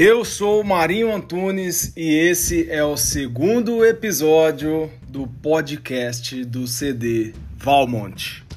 Eu sou Marinho Antunes e esse é o segundo episódio do podcast do CD Valmont.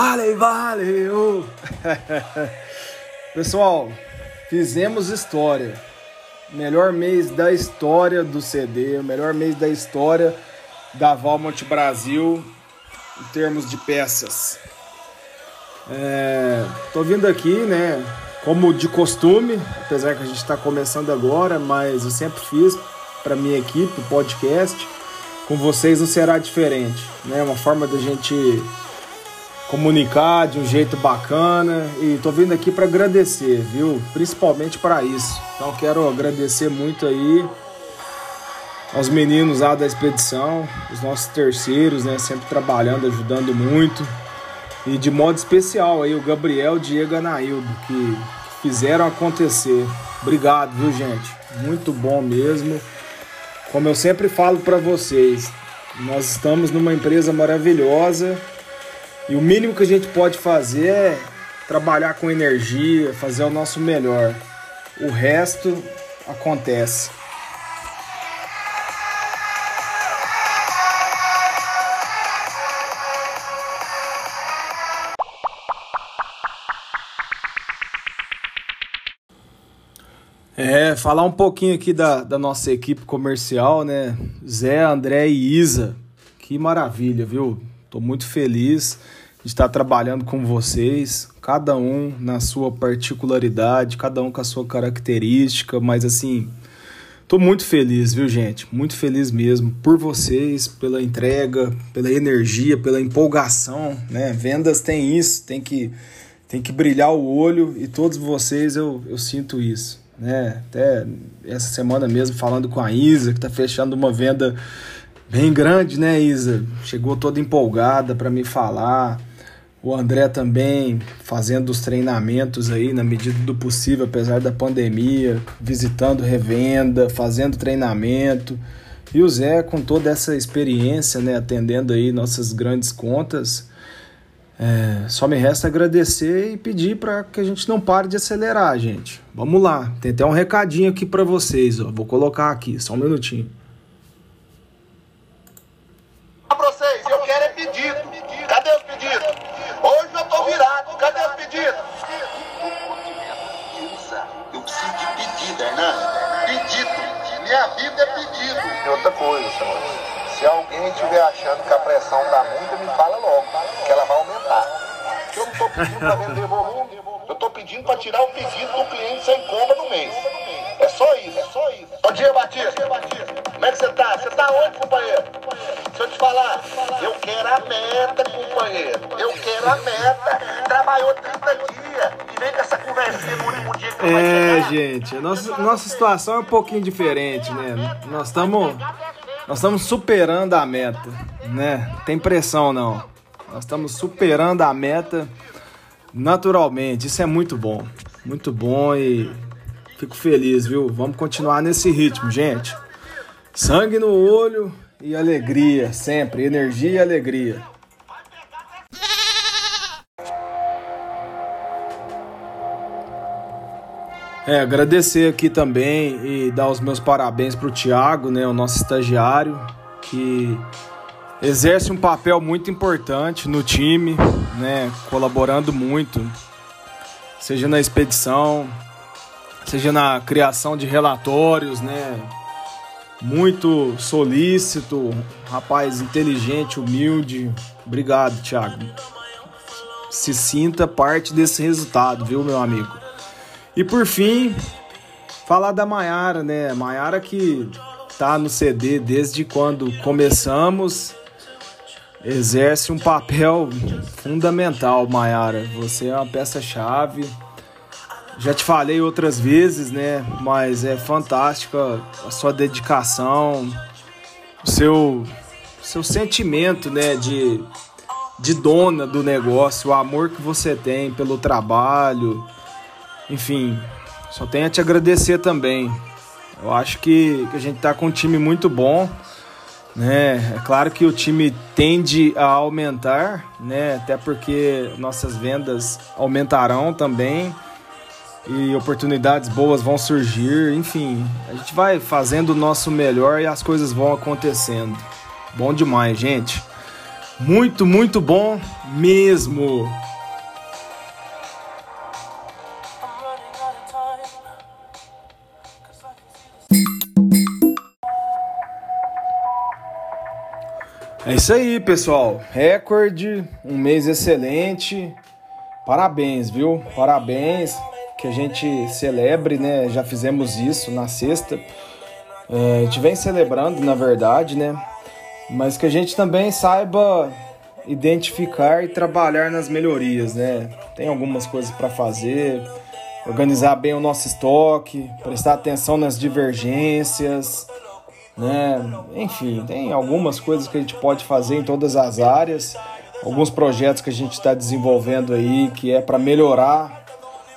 Vale, valeu! Pessoal, fizemos história. Melhor mês da história do CD, melhor mês da história da Valmont Brasil em termos de peças. É, tô vindo aqui, né? Como de costume, apesar que a gente está começando agora, mas eu sempre fiz para minha equipe, o podcast com vocês não será diferente, né? Uma forma da gente comunicar de um jeito bacana e tô vindo aqui para agradecer, viu? Principalmente para isso. Então quero agradecer muito aí aos meninos lá da expedição, os nossos terceiros, né? Sempre trabalhando, ajudando muito. E de modo especial aí o Gabriel, Diego Anaildo, que fizeram acontecer. Obrigado, viu, gente? Muito bom mesmo. Como eu sempre falo para vocês, nós estamos numa empresa maravilhosa e o mínimo que a gente pode fazer é trabalhar com energia, fazer o nosso melhor. O resto acontece. É, falar um pouquinho aqui da, da nossa equipe comercial, né? Zé, André e Isa. Que maravilha, viu? Tô muito feliz de estar trabalhando com vocês, cada um na sua particularidade, cada um com a sua característica, mas assim, tô muito feliz, viu, gente? Muito feliz mesmo por vocês, pela entrega, pela energia, pela empolgação, né? Vendas tem isso, tem que tem que brilhar o olho e todos vocês eu, eu sinto isso né? Até essa semana mesmo falando com a Isa, que está fechando uma venda bem grande, né, Isa? Chegou toda empolgada para me falar. O André também fazendo os treinamentos aí na medida do possível, apesar da pandemia, visitando revenda, fazendo treinamento. E o Zé com toda essa experiência, né, atendendo aí nossas grandes contas. É, só me resta agradecer e pedir para que a gente não pare de acelerar, gente. Vamos lá, tem até um recadinho aqui para vocês, ó. Vou colocar aqui, só um minutinho. Para vocês, eu quero é pedido. Cadê os pedidos? Hoje eu tô virado. Cadê os pedidos? Eu preciso de pedido, Hernani. Pedido. Minha vida é pedido. E outra coisa, senhor. Se alguém estiver achando que a pressão tá muita, me fala logo, que ela vai aumentar. Eu não tô pedindo para vender volume. Eu tô pedindo para tirar o pedido do cliente sem compra no mês. É só isso, é só isso. Bom dia, Batista. Como é que você tá? Você tá onde, companheiro? Deixa eu te falar. Eu quero a meta, companheiro. Eu quero a meta. Trabalhou 30 dias. E vem com essa conversinha É, gente, a nossa, nossa situação é um pouquinho diferente, né? Nós estamos nós estamos superando a meta, né? Tem pressão não. Nós estamos superando a meta naturalmente. Isso é muito bom. Muito bom e fico feliz, viu? Vamos continuar nesse ritmo, gente. Sangue no olho e alegria, sempre. Energia e alegria. É, agradecer aqui também e dar os meus parabéns para o Tiago, né, o nosso estagiário, que exerce um papel muito importante no time, né, colaborando muito, seja na expedição, seja na criação de relatórios, né, muito solícito, rapaz inteligente, humilde. Obrigado, Tiago. Se sinta parte desse resultado, viu, meu amigo? E por fim, falar da Maiara, né? Maiara que está no CD desde quando começamos exerce um papel fundamental, Mayara. Você é uma peça-chave. Já te falei outras vezes, né? Mas é fantástica a sua dedicação, o seu, seu sentimento, né? De, de dona do negócio, o amor que você tem pelo trabalho. Enfim, só tenho a te agradecer também. Eu acho que, que a gente tá com um time muito bom. Né? É claro que o time tende a aumentar, né? Até porque nossas vendas aumentarão também e oportunidades boas vão surgir. Enfim, a gente vai fazendo o nosso melhor e as coisas vão acontecendo. Bom demais, gente. Muito, muito bom mesmo. É isso aí, pessoal. Recorde, um mês excelente. Parabéns, viu? Parabéns. Que a gente celebre, né? Já fizemos isso na sexta. É, a gente vem celebrando, na verdade, né? Mas que a gente também saiba identificar e trabalhar nas melhorias, né? Tem algumas coisas para fazer, organizar bem o nosso estoque, prestar atenção nas divergências né? Enfim, tem algumas coisas que a gente pode fazer em todas as áreas, alguns projetos que a gente está desenvolvendo aí que é para melhorar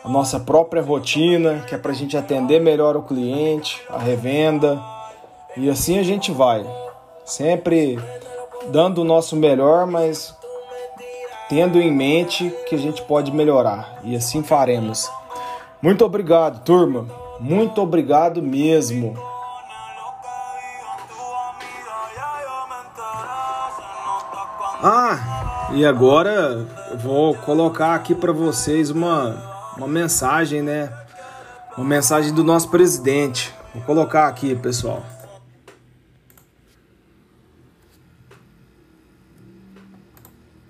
a nossa própria rotina, que é para a gente atender melhor o cliente, a revenda e assim a gente vai, sempre dando o nosso melhor, mas tendo em mente que a gente pode melhorar e assim faremos. Muito obrigado, turma. Muito obrigado mesmo. Ah, e agora eu vou colocar aqui para vocês uma, uma mensagem, né? Uma mensagem do nosso presidente. Vou colocar aqui, pessoal.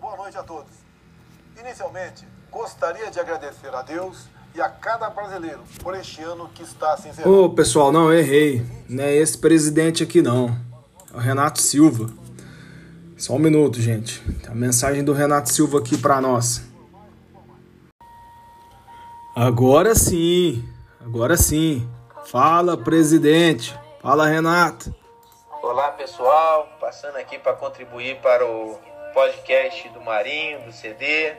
Boa noite a todos. Inicialmente, gostaria de agradecer a Deus e a cada brasileiro por este ano que está se encerrando. Ô, pessoal, não, errei. Não é esse presidente aqui, não. É o Renato Silva. Só um minuto, gente. A mensagem do Renato Silva aqui para nós. Agora sim, agora sim. Fala, presidente. Fala, Renato. Olá, pessoal. Passando aqui para contribuir para o podcast do Marinho, do CD.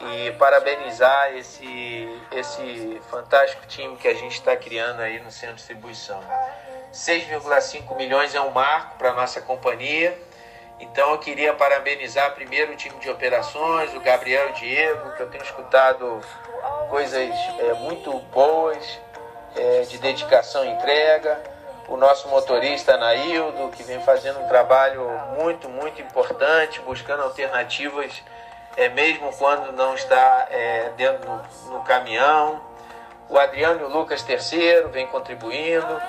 E parabenizar esse, esse fantástico time que a gente está criando aí no centro de distribuição. 6,5 milhões é um marco para nossa companhia então eu queria parabenizar primeiro o time de operações, o Gabriel e o Diego, que eu tenho escutado coisas é, muito boas é, de dedicação e entrega. O nosso motorista Naildo, que vem fazendo um trabalho muito, muito importante, buscando alternativas, é, mesmo quando não está é, dentro no, no caminhão. O Adriano e o Lucas terceiro vem contribuindo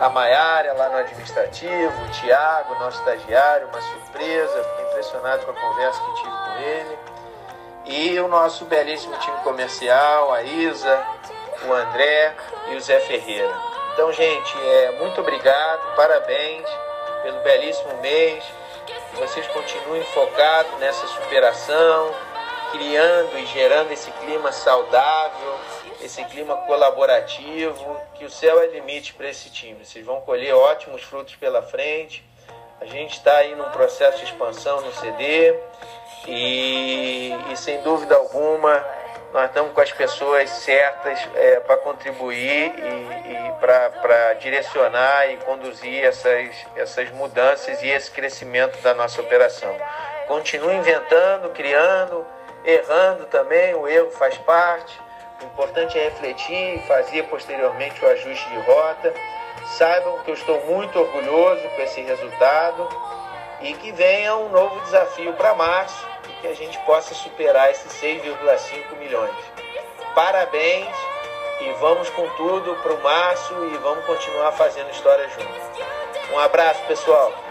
a Maiara lá no administrativo, o Tiago, nosso estagiário, uma surpresa, fiquei impressionado com a conversa que tive com ele. E o nosso belíssimo time comercial, a Isa, o André e o Zé Ferreira. Então, gente, é, muito obrigado, parabéns pelo belíssimo mês. Que vocês continuem focados nessa superação, criando e gerando esse clima saudável, esse clima colaborativo, que o céu é limite para esse time. Vocês vão colher ótimos frutos pela frente. A gente está aí num processo de expansão no CD e, e sem dúvida alguma nós estamos com as pessoas certas é, para contribuir e, e para direcionar e conduzir essas, essas mudanças e esse crescimento da nossa operação. Continue inventando, criando, errando também, o erro faz parte o importante é refletir e fazer posteriormente o ajuste de rota. Saibam que eu estou muito orgulhoso com esse resultado e que venha um novo desafio para março e que a gente possa superar esses 6,5 milhões. Parabéns e vamos com tudo para o março e vamos continuar fazendo história juntos. Um abraço, pessoal.